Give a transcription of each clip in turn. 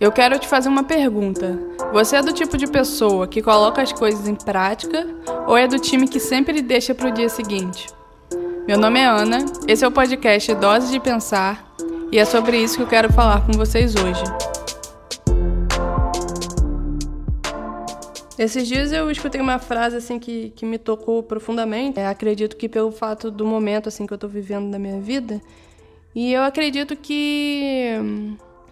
Eu quero te fazer uma pergunta. Você é do tipo de pessoa que coloca as coisas em prática ou é do time que sempre deixa para o dia seguinte? Meu nome é Ana, esse é o podcast Dose de Pensar e é sobre isso que eu quero falar com vocês hoje. Esses dias eu escutei uma frase assim que, que me tocou profundamente. É, acredito que pelo fato do momento assim que eu estou vivendo na minha vida, e eu acredito que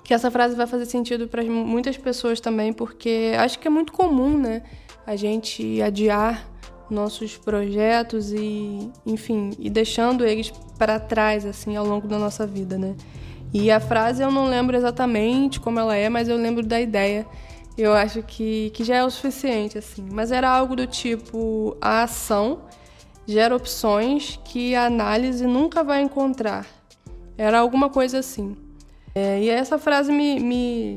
que essa frase vai fazer sentido para muitas pessoas também, porque acho que é muito comum, né, a gente adiar nossos projetos e, enfim, e deixando eles para trás assim ao longo da nossa vida, né? E a frase eu não lembro exatamente como ela é, mas eu lembro da ideia. Eu acho que, que já é o suficiente, assim. Mas era algo do tipo: a ação gera opções que a análise nunca vai encontrar. Era alguma coisa assim. É, e essa frase me, me,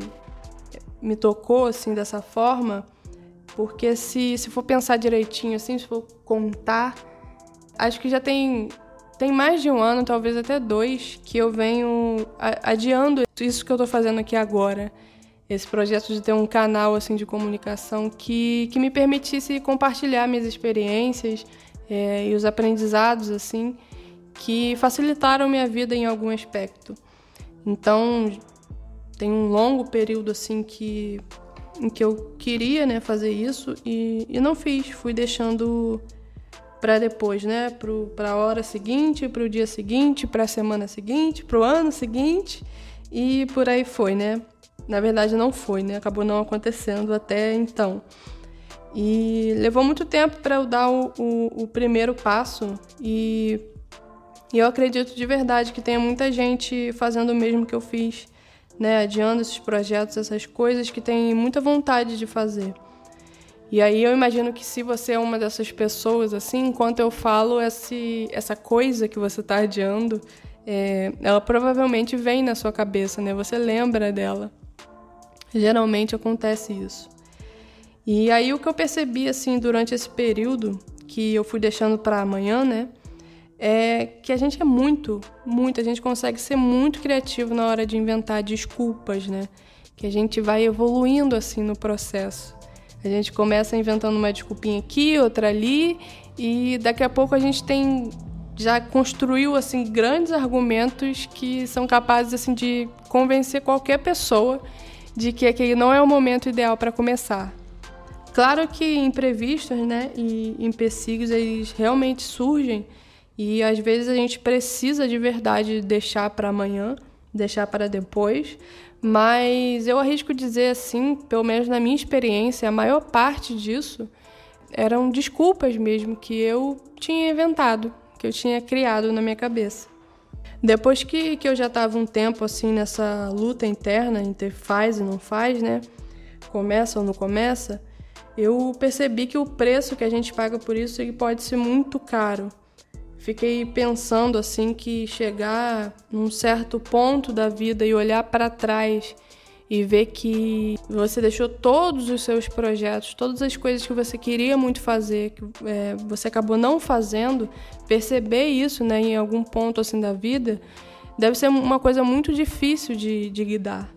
me tocou assim dessa forma, porque se, se for pensar direitinho, assim, se for contar, acho que já tem, tem mais de um ano, talvez até dois, que eu venho adiando isso que eu estou fazendo aqui agora. Esse projeto de ter um canal assim de comunicação que, que me permitisse compartilhar minhas experiências é, e os aprendizados assim que facilitaram minha vida em algum aspecto. Então, tem um longo período assim que em que eu queria, né, fazer isso e, e não fiz, fui deixando para depois, né, para a hora seguinte, para o dia seguinte, para a semana seguinte, para o ano seguinte e por aí foi, né? Na verdade não foi, né? Acabou não acontecendo até então. E levou muito tempo para eu dar o, o, o primeiro passo e e eu acredito de verdade que tem muita gente fazendo o mesmo que eu fiz, né? Adiando esses projetos, essas coisas que tem muita vontade de fazer. E aí eu imagino que se você é uma dessas pessoas, assim, enquanto eu falo esse, essa coisa que você está adiando, é, ela provavelmente vem na sua cabeça, né? Você lembra dela. Geralmente acontece isso. E aí o que eu percebi, assim, durante esse período que eu fui deixando para amanhã, né? É que a gente é muito, muito, a gente consegue ser muito criativo na hora de inventar desculpas, né? Que a gente vai evoluindo assim no processo. A gente começa inventando uma desculpinha aqui, outra ali, e daqui a pouco a gente tem já construiu assim grandes argumentos que são capazes assim de convencer qualquer pessoa de que aquele não é o momento ideal para começar. Claro que imprevistos, né, e empecilhos eles realmente surgem e às vezes a gente precisa de verdade deixar para amanhã, deixar para depois, mas eu arrisco dizer assim, pelo menos na minha experiência, a maior parte disso eram desculpas mesmo que eu tinha inventado, que eu tinha criado na minha cabeça. Depois que, que eu já estava um tempo assim nessa luta interna entre faz e não faz, né? Começa ou não começa, eu percebi que o preço que a gente paga por isso ele pode ser muito caro fiquei pensando assim que chegar num certo ponto da vida e olhar para trás e ver que você deixou todos os seus projetos, todas as coisas que você queria muito fazer, que é, você acabou não fazendo, perceber isso, né, em algum ponto assim da vida, deve ser uma coisa muito difícil de, de lidar.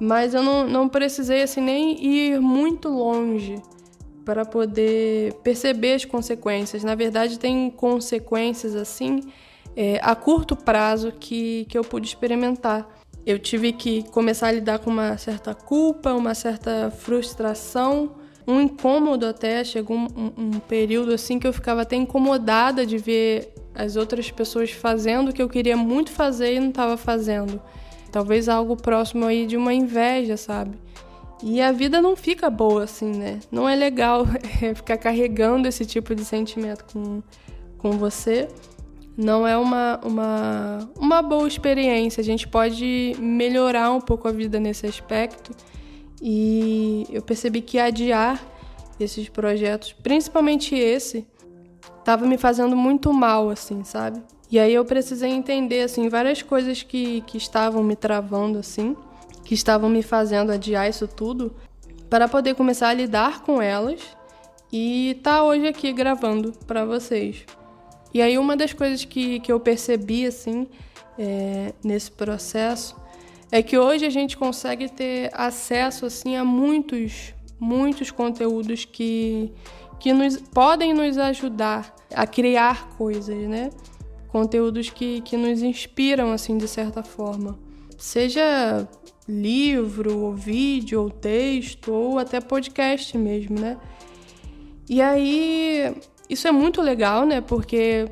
Mas eu não, não precisei assim nem ir muito longe para poder perceber as consequências. Na verdade, tem consequências assim é, a curto prazo que, que eu pude experimentar. Eu tive que começar a lidar com uma certa culpa, uma certa frustração, um incômodo até. Chegou um, um, período assim que eu ficava até incomodada de ver as outras pessoas fazendo o que eu queria muito fazer e não estava fazendo. Talvez algo próximo aí de uma inveja, sabe? E a vida não fica boa assim, né? Não é legal ficar carregando esse tipo de sentimento com, com você. Não é uma, uma, uma boa experiência. A gente pode melhorar um pouco a vida nesse aspecto. E eu percebi que adiar esses projetos, principalmente esse, estava me fazendo muito mal, assim, sabe? E aí eu precisei entender, assim, várias coisas que, que estavam me travando, assim que estavam me fazendo adiar isso tudo para poder começar a lidar com elas e tá hoje aqui gravando para vocês. E aí uma das coisas que, que eu percebi assim é, nesse processo é que hoje a gente consegue ter acesso assim a muitos, muitos conteúdos que, que nos, podem nos ajudar a criar coisas, né? Conteúdos que, que nos inspiram assim de certa forma. Seja livro, ou vídeo, ou texto, ou até podcast mesmo, né? E aí, isso é muito legal, né? Porque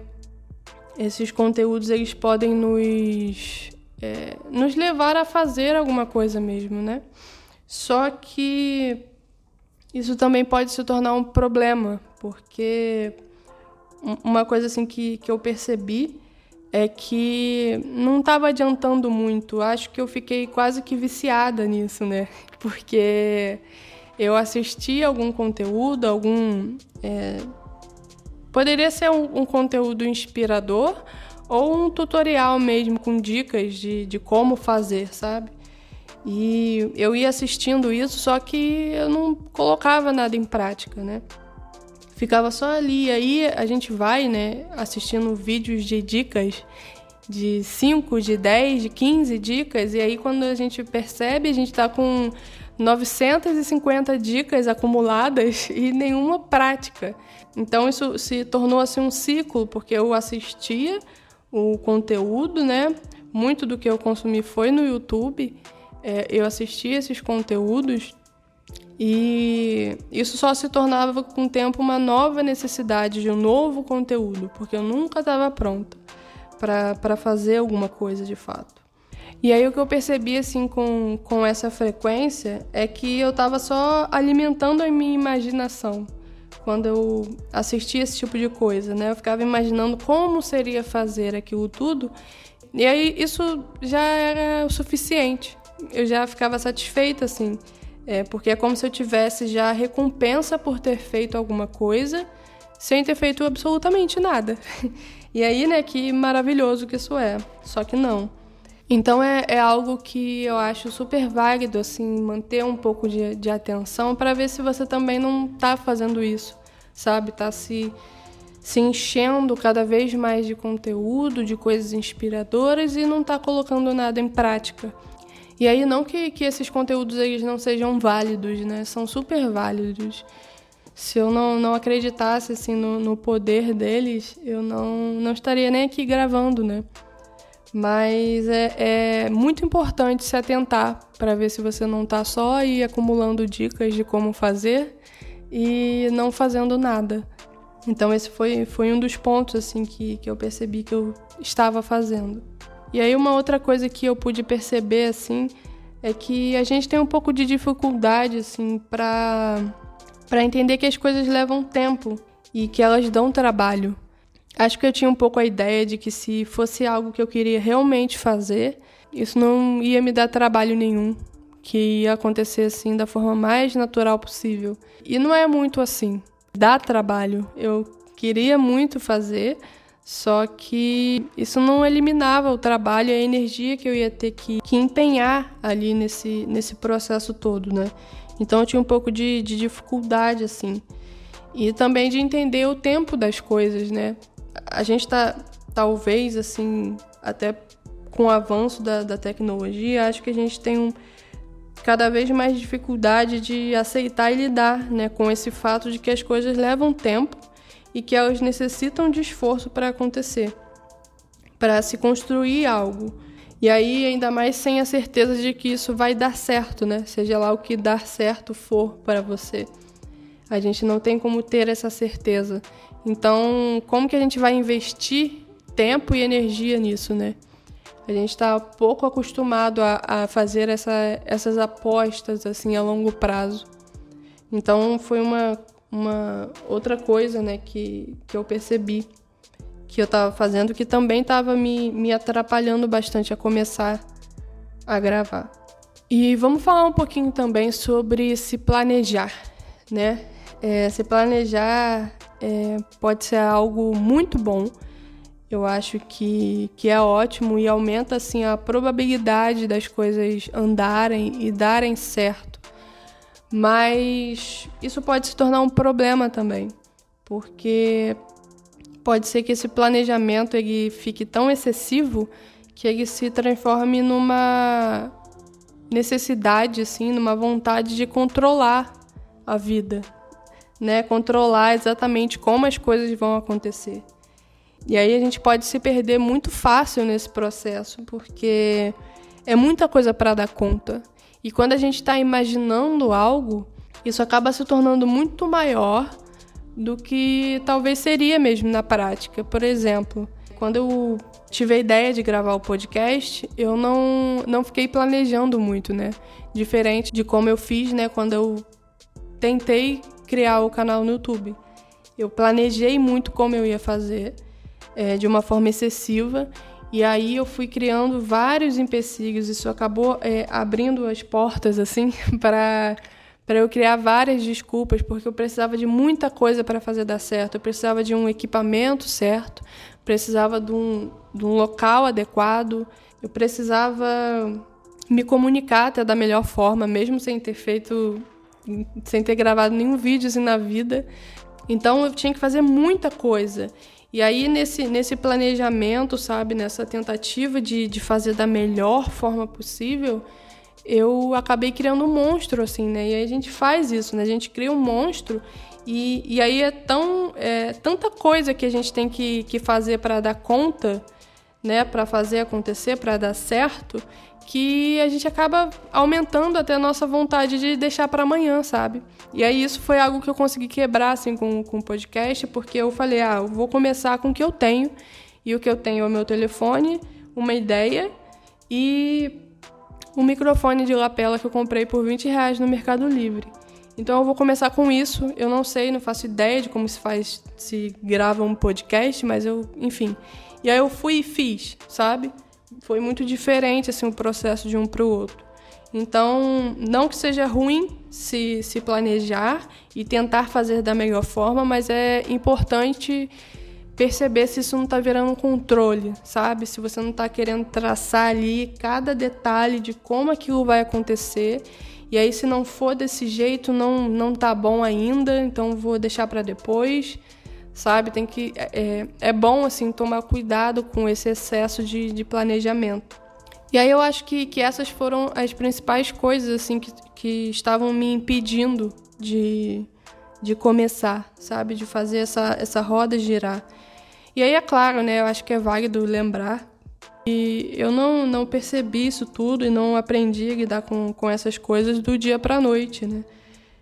esses conteúdos eles podem nos é, nos levar a fazer alguma coisa mesmo, né? Só que isso também pode se tornar um problema, porque uma coisa assim que, que eu percebi é que não estava adiantando muito. Acho que eu fiquei quase que viciada nisso, né? Porque eu assisti algum conteúdo, algum. É, poderia ser um, um conteúdo inspirador ou um tutorial mesmo com dicas de, de como fazer, sabe? E eu ia assistindo isso, só que eu não colocava nada em prática, né? Ficava só ali. Aí a gente vai, né, assistindo vídeos de dicas de 5, de 10, de 15 dicas, e aí quando a gente percebe, a gente tá com 950 dicas acumuladas e nenhuma prática. Então isso se tornou assim um ciclo, porque eu assistia o conteúdo, né? Muito do que eu consumi foi no YouTube. É, eu assisti esses conteúdos e isso só se tornava com o tempo uma nova necessidade de um novo conteúdo, porque eu nunca estava pronta para fazer alguma coisa de fato. E aí o que eu percebi assim com, com essa frequência é que eu estava só alimentando a minha imaginação quando eu assistia esse tipo de coisa, né? Eu ficava imaginando como seria fazer aquilo tudo, e aí isso já era o suficiente. Eu já ficava satisfeita, assim, é, porque é como se eu tivesse já recompensa por ter feito alguma coisa sem ter feito absolutamente nada. E aí, né, que maravilhoso que isso é. Só que não. Então é, é algo que eu acho super válido, assim, manter um pouco de, de atenção para ver se você também não está fazendo isso, sabe? Tá se, se enchendo cada vez mais de conteúdo, de coisas inspiradoras e não está colocando nada em prática. E aí não que, que esses conteúdos eles não sejam válidos, né? São super válidos. Se eu não, não acreditasse assim no, no poder deles, eu não, não estaria nem aqui gravando, né? Mas é, é muito importante se atentar para ver se você não está só aí acumulando dicas de como fazer e não fazendo nada. Então esse foi, foi um dos pontos assim que, que eu percebi que eu estava fazendo. E aí uma outra coisa que eu pude perceber assim é que a gente tem um pouco de dificuldade assim para para entender que as coisas levam tempo e que elas dão trabalho. Acho que eu tinha um pouco a ideia de que se fosse algo que eu queria realmente fazer, isso não ia me dar trabalho nenhum, que ia acontecer assim da forma mais natural possível. E não é muito assim. Dá trabalho. Eu queria muito fazer, só que isso não eliminava o trabalho e a energia que eu ia ter que, que empenhar ali nesse, nesse processo todo, né? Então eu tinha um pouco de, de dificuldade, assim. E também de entender o tempo das coisas, né? a gente está, talvez, assim, até com o avanço da, da tecnologia, acho que a gente tem um, cada vez mais dificuldade de aceitar e lidar né, com esse fato de que as coisas levam tempo e que elas necessitam de esforço para acontecer, para se construir algo. E aí, ainda mais sem a certeza de que isso vai dar certo, né? Seja lá o que dar certo for para você. A gente não tem como ter essa certeza. Então, como que a gente vai investir tempo e energia nisso, né? A gente está pouco acostumado a, a fazer essa, essas apostas assim a longo prazo. Então, foi uma, uma outra coisa, né, que, que eu percebi que eu estava fazendo que também estava me, me atrapalhando bastante a começar a gravar. E vamos falar um pouquinho também sobre se planejar, né? É, se planejar é, pode ser algo muito bom. Eu acho que, que é ótimo e aumenta assim a probabilidade das coisas andarem e darem certo. Mas isso pode se tornar um problema também, porque pode ser que esse planejamento ele fique tão excessivo que ele se transforme numa necessidade, assim, numa vontade de controlar a vida, né? Controlar exatamente como as coisas vão acontecer. E aí a gente pode se perder muito fácil nesse processo, porque é muita coisa para dar conta. E quando a gente está imaginando algo, isso acaba se tornando muito maior do que talvez seria mesmo na prática. Por exemplo, quando eu tive a ideia de gravar o podcast, eu não, não fiquei planejando muito, né? Diferente de como eu fiz, né, quando eu tentei criar o canal no YouTube. Eu planejei muito como eu ia fazer é, de uma forma excessiva. E aí eu fui criando vários empecilhos, isso acabou é, abrindo as portas assim para para eu criar várias desculpas, porque eu precisava de muita coisa para fazer dar certo. Eu precisava de um equipamento certo, precisava de um, de um local adequado, eu precisava me comunicar até da melhor forma, mesmo sem ter feito, sem ter gravado nenhum vídeo assim na vida. Então eu tinha que fazer muita coisa. E aí, nesse, nesse planejamento, sabe, nessa tentativa de, de fazer da melhor forma possível, eu acabei criando um monstro, assim, né? E aí a gente faz isso, né? A gente cria um monstro e, e aí é, tão, é tanta coisa que a gente tem que, que fazer para dar conta, né? Para fazer acontecer, para dar certo, que a gente acaba aumentando até a nossa vontade de deixar para amanhã, sabe? E aí isso foi algo que eu consegui quebrar assim com, o podcast, porque eu falei, ah, eu vou começar com o que eu tenho, e o que eu tenho é o meu telefone, uma ideia e um microfone de lapela que eu comprei por 20 reais no Mercado Livre. Então eu vou começar com isso. Eu não sei, não faço ideia de como se faz, se grava um podcast, mas eu, enfim. E aí eu fui e fiz, sabe? Foi muito diferente assim o processo de um para o outro. Então, não que seja ruim se, se planejar e tentar fazer da melhor forma, mas é importante perceber se isso não está virando um controle, sabe? Se você não está querendo traçar ali cada detalhe de como aquilo vai acontecer. E aí, se não for desse jeito, não, não tá bom ainda, então vou deixar para depois sabe? Tem que é, é, é bom assim tomar cuidado com esse excesso de, de planejamento. E aí eu acho que, que essas foram as principais coisas assim que, que estavam me impedindo de, de começar, sabe? De fazer essa, essa roda girar. E aí é claro, né? Eu acho que é válido lembrar e eu não, não percebi isso tudo e não aprendi a lidar com, com essas coisas do dia para a noite, né?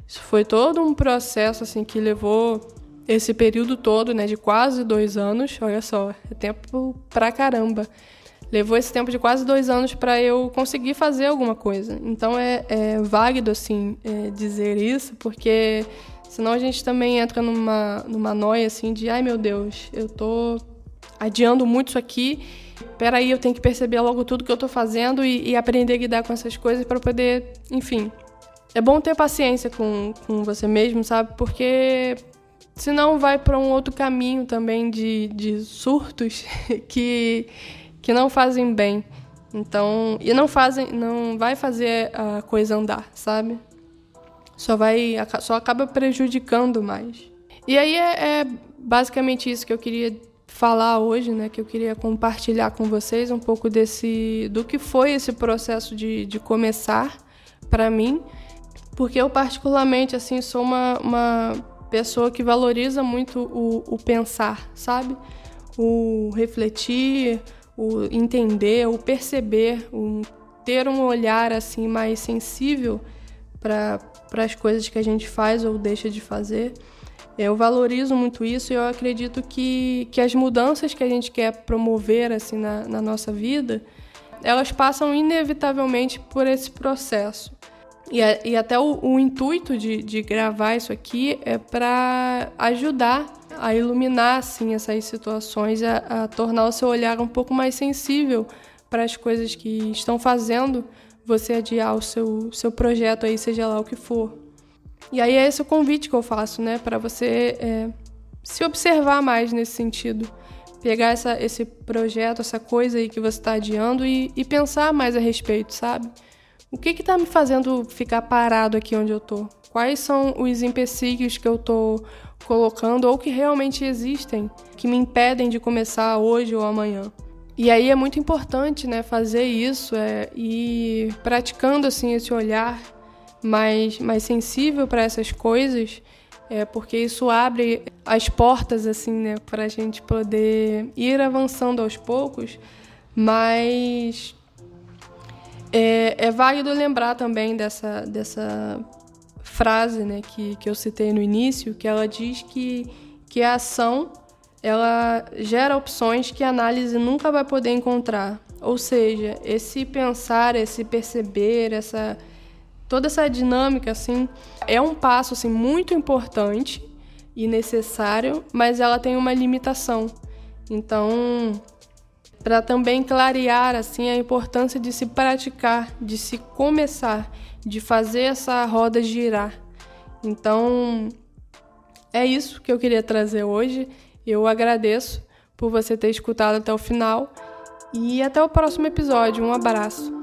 Isso foi todo um processo assim que levou esse período todo, né, de quase dois anos, olha só, é tempo pra caramba. Levou esse tempo de quase dois anos para eu conseguir fazer alguma coisa. Então é, é válido, assim, é, dizer isso, porque senão a gente também entra numa, numa noia, assim, de ai meu Deus, eu tô adiando muito isso aqui, peraí, eu tenho que perceber logo tudo que eu tô fazendo e, e aprender a lidar com essas coisas para poder, enfim. É bom ter paciência com, com você mesmo, sabe? Porque senão vai para um outro caminho também de, de surtos que, que não fazem bem. Então, e não fazem, não vai fazer a coisa andar, sabe? Só vai, só acaba prejudicando mais. E aí é, é basicamente isso que eu queria falar hoje, né? Que eu queria compartilhar com vocês um pouco desse, do que foi esse processo de, de começar para mim, porque eu particularmente assim sou uma, uma pessoa que valoriza muito o, o pensar, sabe? O refletir, o entender, o perceber, o ter um olhar assim mais sensível para as coisas que a gente faz ou deixa de fazer. Eu valorizo muito isso e eu acredito que, que as mudanças que a gente quer promover assim na, na nossa vida, elas passam inevitavelmente por esse processo. E, e até o, o intuito de, de gravar isso aqui é para ajudar a iluminar assim, essas situações, a, a tornar o seu olhar um pouco mais sensível para as coisas que estão fazendo você adiar o seu, seu projeto aí, seja lá o que for. E aí é esse o convite que eu faço, né, para você é, se observar mais nesse sentido. Pegar essa, esse projeto, essa coisa aí que você está adiando e, e pensar mais a respeito, sabe? O que está me fazendo ficar parado aqui onde eu estou? Quais são os empecilhos que eu estou colocando ou que realmente existem que me impedem de começar hoje ou amanhã? E aí é muito importante, né, fazer isso é, e praticando assim esse olhar mais, mais sensível para essas coisas, é, porque isso abre as portas assim, né, para a gente poder ir avançando aos poucos, mas é, é válido lembrar também dessa, dessa frase, né, que, que eu citei no início, que ela diz que, que a ação ela gera opções que a análise nunca vai poder encontrar. Ou seja, esse pensar, esse perceber, essa toda essa dinâmica assim é um passo assim muito importante e necessário, mas ela tem uma limitação. Então, para também clarear assim a importância de se praticar, de se começar, de fazer essa roda girar. Então, é isso que eu queria trazer hoje. Eu agradeço por você ter escutado até o final e até o próximo episódio. Um abraço.